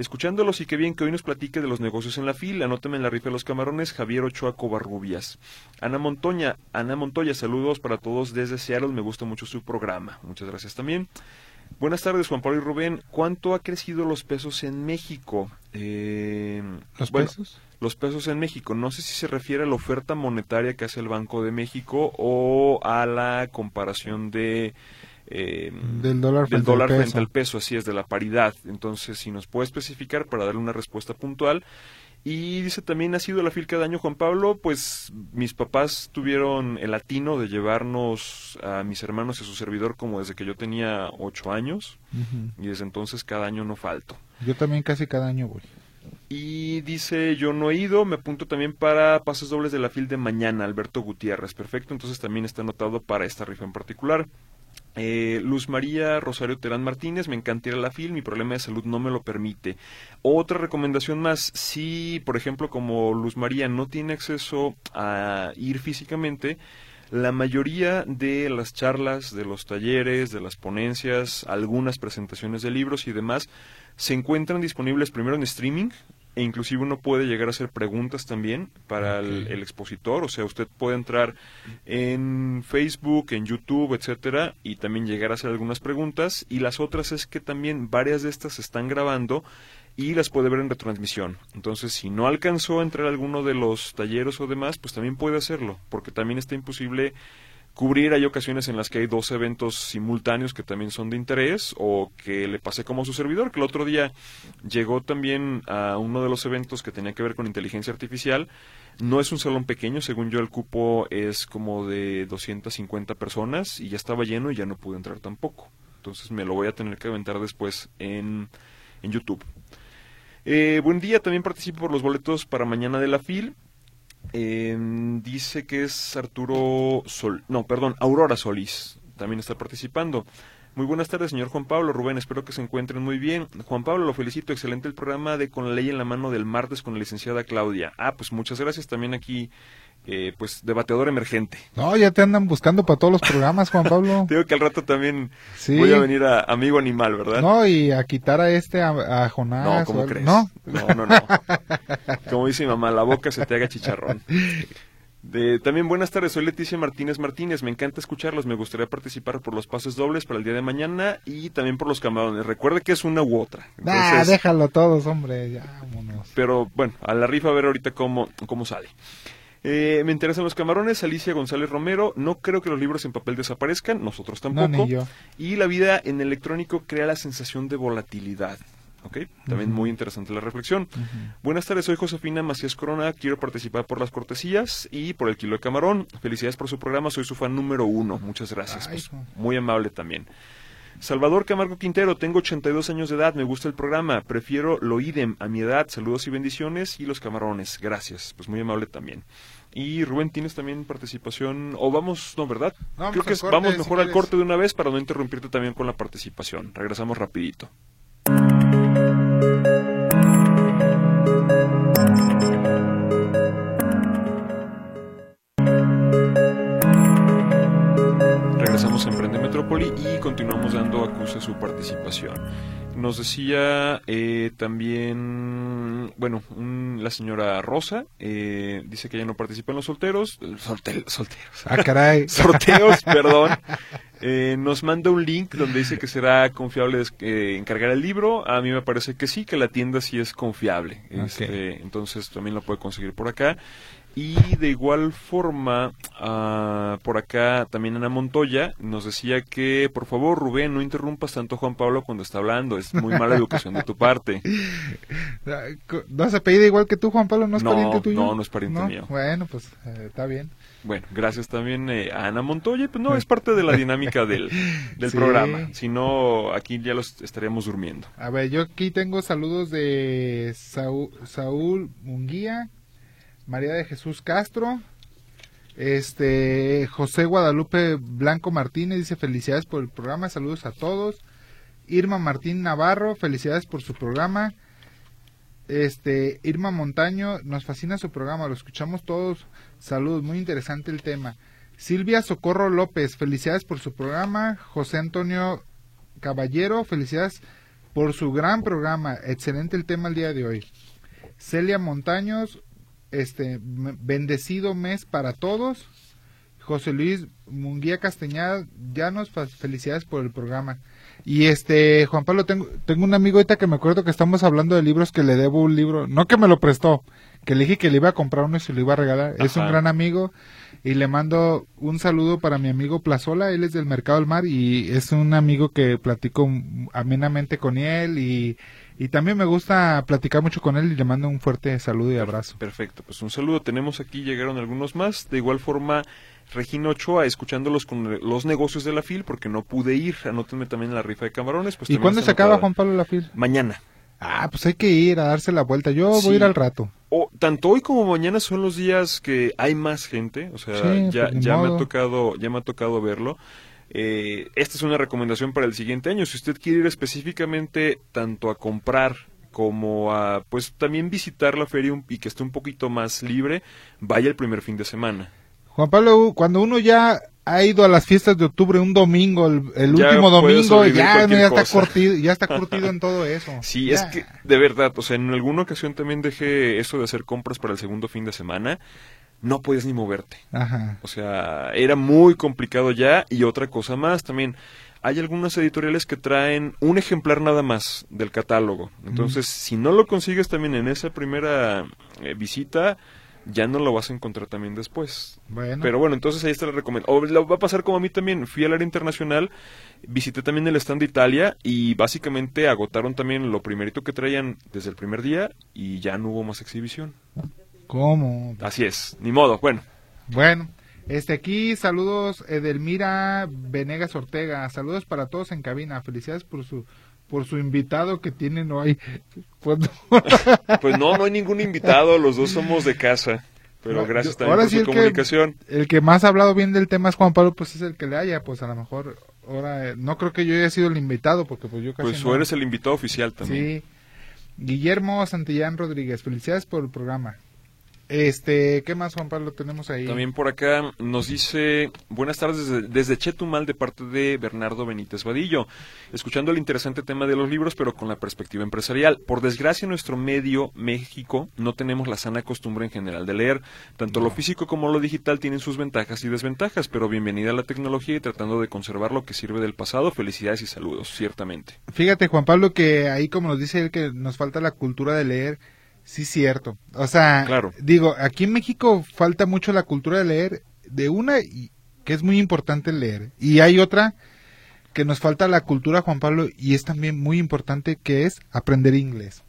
Escuchándolos y qué bien que hoy nos platique de los negocios en la fila. Anótame en la rifa de los camarones, Javier Ochoa Covarrubias. Ana Montoya, Ana Montoya, saludos para todos desde Seattle. Me gusta mucho su programa. Muchas gracias también. Buenas tardes, Juan Pablo y Rubén. ¿Cuánto ha crecido los pesos en México? Eh, ¿Los bueno, pesos? los pesos en México. No sé si se refiere a la oferta monetaria que hace el Banco de México o a la comparación de eh, Del dólar del frente al dólar peso. frente al peso, así es, de la paridad. Entonces, si nos puede especificar para darle una respuesta puntual. Y dice también, ha sido la FIL cada año, Juan Pablo, pues mis papás tuvieron el atino de llevarnos a mis hermanos y a su servidor como desde que yo tenía ocho años. Y desde entonces cada año no falto. Yo también casi cada año voy. Y dice, yo no he ido, me apunto también para pases dobles de la fil de mañana, Alberto Gutiérrez. Perfecto, entonces también está anotado para esta rifa en particular. Eh, Luz María Rosario Terán Martínez, me encanta ir a la FIL, mi problema de salud no me lo permite. Otra recomendación más, si por ejemplo como Luz María no tiene acceso a ir físicamente, la mayoría de las charlas, de los talleres, de las ponencias, algunas presentaciones de libros y demás, se encuentran disponibles primero en streaming e inclusive uno puede llegar a hacer preguntas también para el, Ok. el expositor, o sea, usted puede entrar en Facebook, en YouTube, etcétera, y también llegar a hacer algunas preguntas y las otras es que también varias de estas se están grabando y las puede ver en retransmisión. Entonces, si no alcanzó a entrar a alguno de los talleres o demás, pues también puede hacerlo, porque también está imposible cubrir. Hay ocasiones en las que hay dos eventos simultáneos que también son de interés o que le pasé como a su servidor, que el otro día llegó también a uno de los eventos que tenía que ver con inteligencia artificial. No es un salón pequeño, según yo el cupo es como de 250 personas y ya estaba lleno y ya no pude entrar tampoco. Entonces me lo voy a tener que aventar después en, en YouTube. Eh, buen día, también participo por los boletos para mañana de la FIL. Eh, dice que es Arturo Sol, no, perdón, Aurora Solís. También está participando. Muy buenas tardes, señor Juan Pablo. Rubén, espero que se encuentren muy bien. Juan Pablo, lo felicito. Excelente el programa de Con la Ley en la Mano del martes con la licenciada Claudia. Ah, pues muchas gracias. También aquí, eh, pues, debateador emergente. No, ya te andan buscando para todos los programas, Juan Pablo. Te digo que al rato también Sí. voy a venir a Amigo Animal, ¿verdad? No, y a quitar a este, a, a Jonás. No, ¿cómo crees? No, no, no. no. Como dice mi mamá, la boca se te haga chicharrón. De, también buenas tardes, soy Leticia Martínez Martínez, me encanta escucharlos, me gustaría participar por los pases dobles para el día de mañana y también por los camarones. Recuerde que es una u otra. Ah, déjalo todos, hombre, ya, vámonos. pero bueno, a la rifa a ver ahorita cómo, cómo sale. Eh, me interesan los camarones, Alicia González Romero, no creo que los libros en papel desaparezcan, nosotros No, tampoco. ni yo. Y la vida en electrónico crea la sensación de volatilidad. ¿Ok? También muy interesante la reflexión. Buenas tardes, soy Josefina Macías Corona. Quiero participar por las cortesías y por el kilo de camarón. Felicidades por su programa, soy su fan número uno. Muchas gracias. Ay, Pues, muy amable también. Salvador Camargo Quintero, tengo 82 años de edad, me gusta el programa, prefiero lo idem a mi edad, saludos y bendiciones y los camarones, gracias, pues muy amable también. Y Rubén, ¿tienes también participación? O vamos, no, ¿verdad? Creo que corte, vamos si mejor al corte de una vez para no interrumpirte también con la participación. Regresamos rapidito. Emprende Metrópoli y continuamos dando a Cuse su participación. Nos decía eh, también, bueno, un- la señora Rosa, eh, dice que ella no participa en los solteros, solte- solteros, Ah, caray. sorteos, perdón. Eh, nos manda un link donde dice que será confiable eh, encargar el libro. A mí me parece que sí, que la tienda sí es confiable. Este, entonces también lo puede conseguir por acá. Y de igual forma, ah, por acá también Ana Montoya nos decía que, por favor, Rubén, no interrumpas tanto a Juan Pablo cuando está hablando. Es muy mala educación de tu parte. ¿No se apellida igual que tú, Juan Pablo? ¿No es No, pariente tuyo? no, no es pariente mío. Bueno, pues eh, está bien. Bueno, gracias también eh, a Ana Montoya. Pues no, es parte de la dinámica del, del Sí. programa. Si no, aquí ya los estaríamos durmiendo. A ver, yo aquí tengo saludos de Saúl, Saúl Munguía, María de Jesús Castro, este José Guadalupe Blanco Martínez dice felicidades por el programa, saludos a todos. Irma Martín Navarro, felicidades por su programa. Este Irma Montaño, nos fascina su programa, lo escuchamos todos. Saludos, muy interesante el tema. Silvia Socorro López, felicidades por su programa. José Antonio Caballero, felicidades por su gran programa. Excelente el tema el día de hoy. Celia Montaños, este bendecido mes para todos. José Luis Munguía Castañeda, Llanos, fa- felicidades por el programa. Y este, Juan Pablo, tengo, tengo un amigo ahorita que me acuerdo que estamos hablando de libros que le debo un libro, no que me lo prestó, que le dije que le iba a comprar uno y se lo iba a regalar. Es un gran amigo y le mando un saludo para mi amigo Plazola, él es del Mercado del Mar y es un amigo que platico amenamente con él y, y también me gusta platicar mucho con él y le mando un fuerte saludo y abrazo. Perfecto, pues un saludo. Tenemos aquí, llegaron algunos más. De igual forma, Regina Ochoa, escuchándolos con los negocios de la FIL, porque no pude ir. Anótenme también en la rifa de camarones. Pues ¿Y cuándo se acaba. Juan Pablo la fil? Mañana. Ah, pues hay que ir a darse la vuelta. Yo Sí. voy a ir al rato. O, tanto hoy como mañana son los días que hay más gente, o sea, Sí, ya, pues, ya me ha tocado, ya me ha tocado verlo. Eh, esta es una recomendación para el siguiente año. Si usted quiere ir específicamente tanto a comprar como a, pues también visitar la feria y que esté un poquito más libre, vaya el primer fin de semana. Juan Pablo, cuando uno ya ha ido a las fiestas de octubre un domingo, el, último domingo, ya, ya está cosa. curtido, ya está curtido en todo eso. Sí, Ya. es que de verdad, o sea, en alguna ocasión también dejé eso de hacer compras para el segundo fin de semana, no podías ni moverte. Ajá. O sea, era muy complicado ya y otra cosa más también. Hay algunas editoriales que traen un ejemplar nada más del catálogo. Entonces, si no lo consigues también en esa primera eh, visita, ya no lo vas a encontrar también después. Bueno, Pero bueno, entonces ahí está la recomendación. O lo va a pasar como a mí también. Fui al área internacional, visité también el stand de Italia y básicamente agotaron también lo primerito que traían desde el primer día y ya no hubo más exhibición. ¿Cómo? Así es, ni modo. Bueno, Bueno, este aquí saludos Edelmira Venegas Ortega, saludos para todos en cabina, felicidades por su por su invitado que tienen hoy. Pues, Pues no, no hay ningún invitado, los dos somos de casa. Pero No, gracias también ahora por sí su el que- comunicación. el que más ha hablado bien del tema es Juan Pablo, pues es el que le haya, pues a lo mejor ahora eh, no creo que yo haya sido el invitado porque pues yo casi Pues no. tú eres el invitado oficial también. Sí. Guillermo Santillán Rodríguez, felicidades por el programa. Este, ¿qué más, Juan Pablo, tenemos ahí? También por acá nos dice, buenas tardes desde, desde Chetumal de parte de Bernardo Benítez Vadillo, escuchando el interesante tema de los libros, pero con la perspectiva empresarial. Por desgracia, en nuestro medio, México, no tenemos la sana costumbre en general de leer. Tanto lo físico como lo digital tienen sus ventajas y desventajas, pero bienvenida a la tecnología y tratando de conservar lo que sirve del pasado. Felicidades y saludos, ciertamente. Fíjate, Juan Pablo, que ahí, como nos dice él, que nos falta la cultura de leer Sí, cierto. O sea, Claro. digo, aquí en México falta mucho la cultura de leer, de una y- que es muy importante leer, y hay otra que nos falta la cultura, Juan Pablo, y es también muy importante, que es aprender inglés.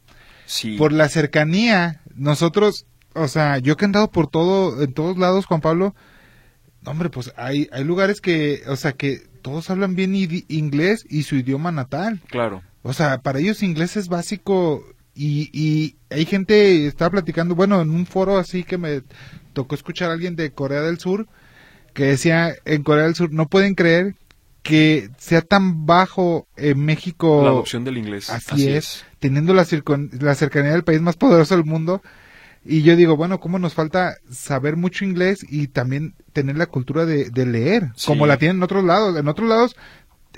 Sí, Por la cercanía, nosotros, o sea, yo que he andado por todo, en todos lados, Juan Pablo, hombre, pues hay, hay lugares que, o sea, que todos hablan bien inglés y su idioma natal. claro. O sea, para ellos inglés es básico y, y hay gente, estaba platicando, bueno, en un foro así que me tocó escuchar a alguien de Corea del Sur que decía, en Corea del Sur no pueden creer que sea tan bajo en México, La adopción del inglés. así, es, teniendo la, la cercanía del país más poderoso del mundo. Y yo digo, bueno, ¿cómo nos falta saber mucho inglés y también tener la cultura de, de leer? Sí. Como la tienen en otros lados. En otros lados,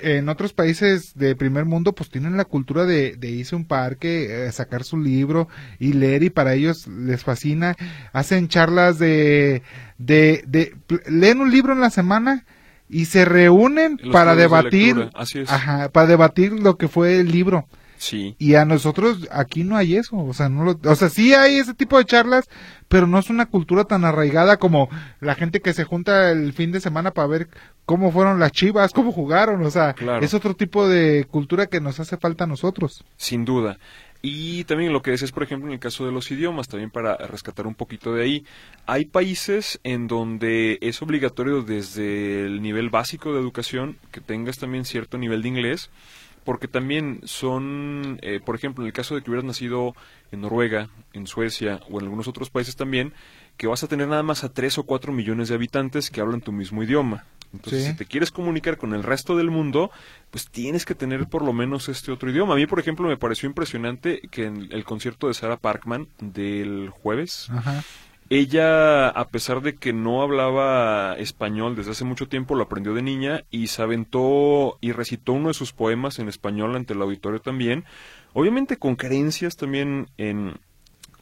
en otros países de primer mundo, pues tienen la cultura de, de irse a un parque, eh, sacar su libro y leer y para ellos les fascina. Hacen charlas de, de, de, leen un libro en la semana y se reúnen para de debatir, así es. ajá, para debatir lo que fue el libro. Sí, Y a nosotros aquí no hay eso, o sea, no lo, o sea, sí hay ese tipo de charlas, pero no es una cultura tan arraigada como la gente que se junta el fin de semana para ver cómo fueron las chivas, cómo jugaron, o sea, Claro. es otro tipo de cultura que nos hace falta a nosotros. sin duda. Y también lo que decías, por ejemplo, en el caso de los idiomas, también para rescatar un poquito de ahí, hay países en donde es obligatorio desde el nivel básico de educación que tengas también cierto nivel de inglés, porque también son, eh, por ejemplo, en el caso de que hubieras nacido en Noruega, en Suecia o en algunos otros países también, que vas a tener nada más a 3 o 4 millones de habitantes que hablan tu mismo idioma. Entonces, Sí. si te quieres comunicar con el resto del mundo, pues tienes que tener por lo menos este otro idioma. A mí, por ejemplo, me pareció impresionante que en el concierto de Sarah Parkman del jueves, Ajá. Ella, a pesar de que no hablaba español desde hace mucho tiempo, lo aprendió de niña y se aventó y recitó uno de sus poemas en español ante el auditorio también. Obviamente con carencias también en,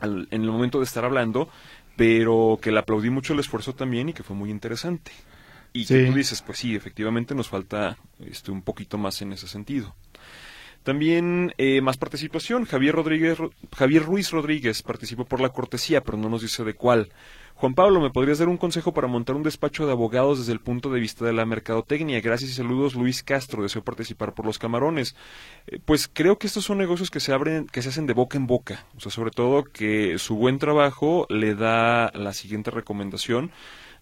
al- en el momento de estar hablando, pero que le aplaudí mucho el esfuerzo también y que fue muy interesante. Y que tú dices, pues sí, efectivamente nos falta este, un poquito más en ese sentido. También eh, más participación. Javier Rodríguez, Javier Ruiz Rodríguez participó por la cortesía, pero no nos dice de cuál. Juan Pablo, ¿me podrías dar un consejo para montar un despacho de abogados desde el punto de vista de la mercadotecnia? Gracias y saludos, Luis Castro. Deseo participar por los camarones. Eh, pues creo que estos son negocios que se abren, que se hacen de boca en boca. O sea, sobre todo que su buen trabajo le da la siguiente recomendación.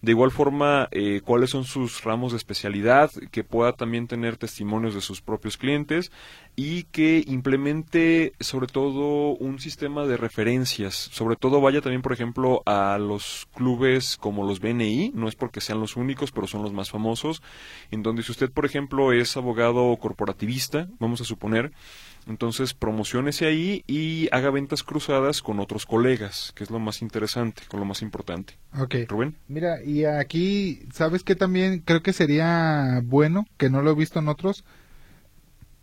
De igual forma, eh, cuáles son sus ramos de especialidad, que pueda también tener testimonios de sus propios clientes y que implemente sobre todo un sistema de referencias. Sobre todo vaya también, por ejemplo, a los clubes como los BNI, no es porque sean los únicos, pero son los más famosos, en donde si usted, por ejemplo, es abogado corporativista, vamos a suponer, entonces promocionese ahí y haga ventas cruzadas con otros colegas, que es lo más interesante, con lo más importante. Ok. Rubén. Mira, y aquí, ¿sabes qué también creo que sería bueno, que no lo he visto en otros?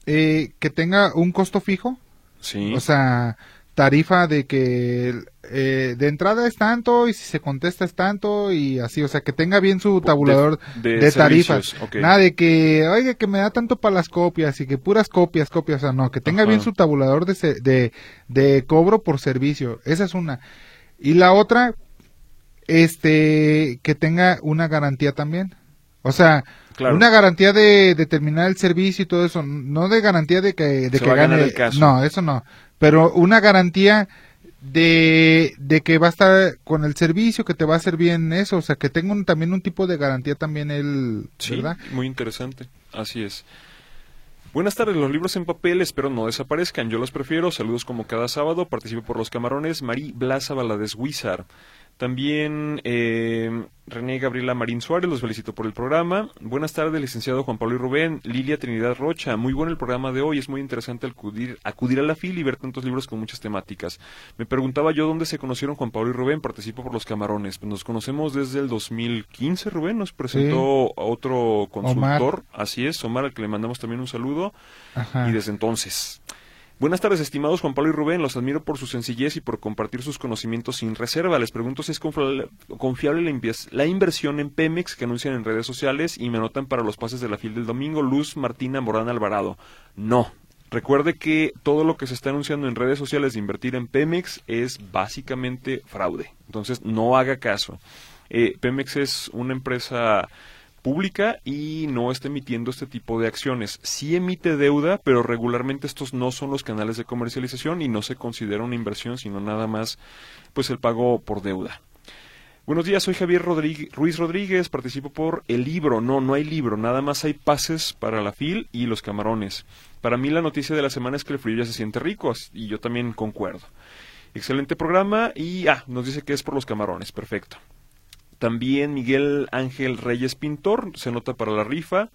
Eh, que tenga un costo fijo, Sí. o sea, tarifa de que eh, de entrada es tanto y si se contesta es tanto y así, o sea, que tenga bien su tabulador de, de, tarifas. servicios, ok. Nada de que, oiga, que me da tanto para las copias y que puras copias, copias, o sea, no, que tenga Ajá. bien su tabulador de, se- de, de cobro por servicio. Esa es una. Y la otra, este, que tenga una garantía también. O sea, Claro. una garantía de, de terminar el servicio y todo eso, no de garantía de que, de Se que va a ganar gane. el caso. No, eso no. Pero una garantía de, de que va a estar con el servicio, que te va a hacer bien eso, o sea, que tenga un- también un tipo de garantía también él, Sí, ¿verdad? muy interesante. Así es. Buenas tardes, los libros en papel espero no desaparezcan, yo los prefiero, saludos como cada sábado, participo por los camarones, Marí Blasa Valadez Huizar. También eh, René Gabriela Marín Suárez, los felicito por el programa. Buenas tardes, licenciado Juan Pablo y Rubén. Lilia Trinidad Rocha, muy bueno el programa de hoy. Es muy interesante acudir, acudir a la FIL y ver tantos libros con muchas temáticas. Me preguntaba yo dónde se conocieron Juan Pablo y Rubén. Participo por los camarones. Nos conocemos desde el 2015, Rubén. Nos presentó a otro consultor. Así es, Omar, al que le mandamos también un saludo. Ajá. Y desde entonces. Buenas tardes, estimados Juan Pablo y Rubén. Los admiro por su sencillez y por compartir sus conocimientos sin reserva. Les pregunto si es confiable, la inversión en Pemex que anuncian en redes sociales y me anotan para los pases de la fil del domingo. Luz Martina Morán Alvarado. No. Recuerde que todo lo que se está anunciando en redes sociales de invertir en Pemex es básicamente fraude. Entonces, no haga caso. Eh, Pemex es una empresa pública y no está emitiendo este tipo de acciones. Sí emite deuda, pero regularmente estos no son los canales de comercialización y no se considera una inversión, sino nada más pues el pago por deuda. Buenos días, soy Javier Rodríguez, Ruiz Rodríguez, participo por el libro. No, no hay libro, nada más hay pases para la FIL y los camarones. Para mí la noticia de la semana es que el frío ya se siente rico y yo también concuerdo. Excelente programa y ah, nos dice que es por los camarones, perfecto. También Miguel Ángel Reyes Pintor se nota para la rifa.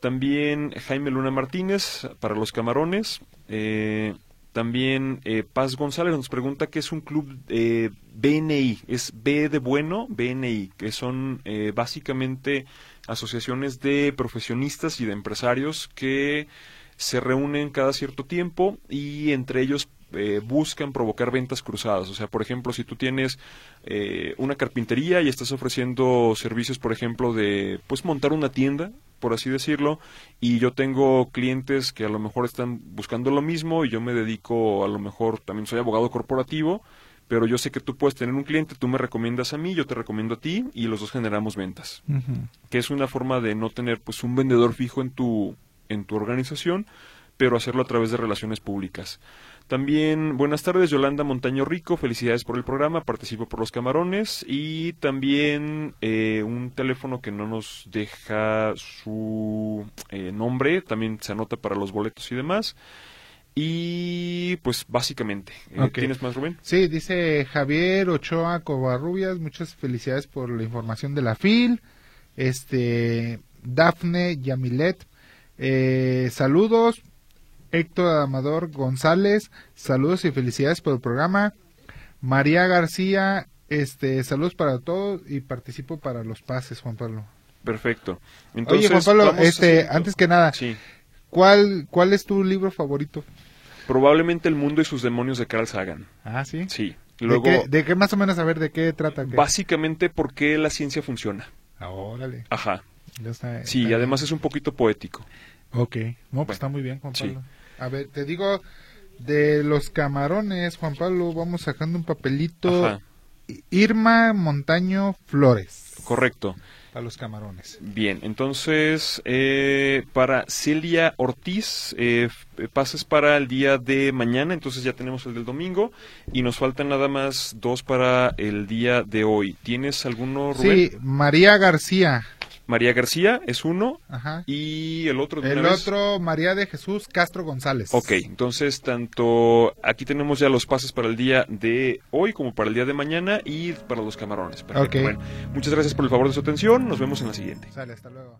También Jaime Luna Martínez para los camarones. Eh, también eh, Paz González nos pregunta qué es un club eh, BNI. Es B de bueno, BNI, que son eh, básicamente asociaciones de profesionistas y de empresarios que se reúnen cada cierto tiempo y entre ellos eh, buscan provocar ventas cruzadas. O sea, por ejemplo, si tú tienes eh, una carpintería y estás ofreciendo servicios, por ejemplo, de pues montar una tienda, por así decirlo, y yo tengo clientes que a lo mejor están buscando lo mismo y yo me dedico, a lo mejor también soy abogado corporativo, pero yo sé que tú puedes tener un cliente, tú me recomiendas a mí, yo te recomiendo a ti y los dos generamos ventas que es una forma de no tener pues un vendedor fijo en tu en tu organización, pero hacerlo a través de relaciones públicas. También, buenas tardes, Yolanda Montaño Rico, felicidades por el programa, participo por los camarones y también eh, un teléfono que no nos deja su eh, nombre, también se anota para los boletos y demás. Y pues básicamente, eh, Ok. ¿tienes más, Rubén? Sí, dice Javier Ochoa Covarrubias, muchas felicidades por la información de la FIL. Este, Dafne Yamilet, eh, saludos. Héctor Amador González, saludos y felicidades por el programa. María García, este, saludos para todos y participo para los pases, Juan Pablo. Perfecto. Entonces, Oye, Juan Pablo, este, haciendo- antes que nada, Sí. ¿cuál, ¿cuál es tu libro favorito? Probablemente El mundo y sus demonios de Carl Sagan. Ah, sí. Sí. ¿De Luego, qué, de qué más o menos a ver de qué trata? qué? básicamente, ¿por qué la ciencia funciona? Ah, órale. Ajá. Ya está- Sí, está y además es un poquito poético. Ok, no, pues Bueno, está muy bien, Juan sí. A ver, te digo, de los camarones, Juan Pablo, vamos sacando un papelito. Ajá. Irma Montaño Flores, Correcto. para los camarones. Bien, entonces, eh, para Celia Ortiz, eh, f- pases para el día de mañana, entonces ya tenemos el del domingo, y nos faltan nada más dos para el día de hoy. ¿Tienes alguno, Rubén? Sí, María García, María García es uno, ajá. y el otro de El una vez? otro, María de Jesús Castro González. Ok, entonces tanto aquí tenemos ya los pases para el día de hoy como para el día de mañana y para los camarones. Perfecto. Ok. Bueno, muchas gracias por el favor de su atención. Nos vemos en la siguiente. Sale, hasta luego.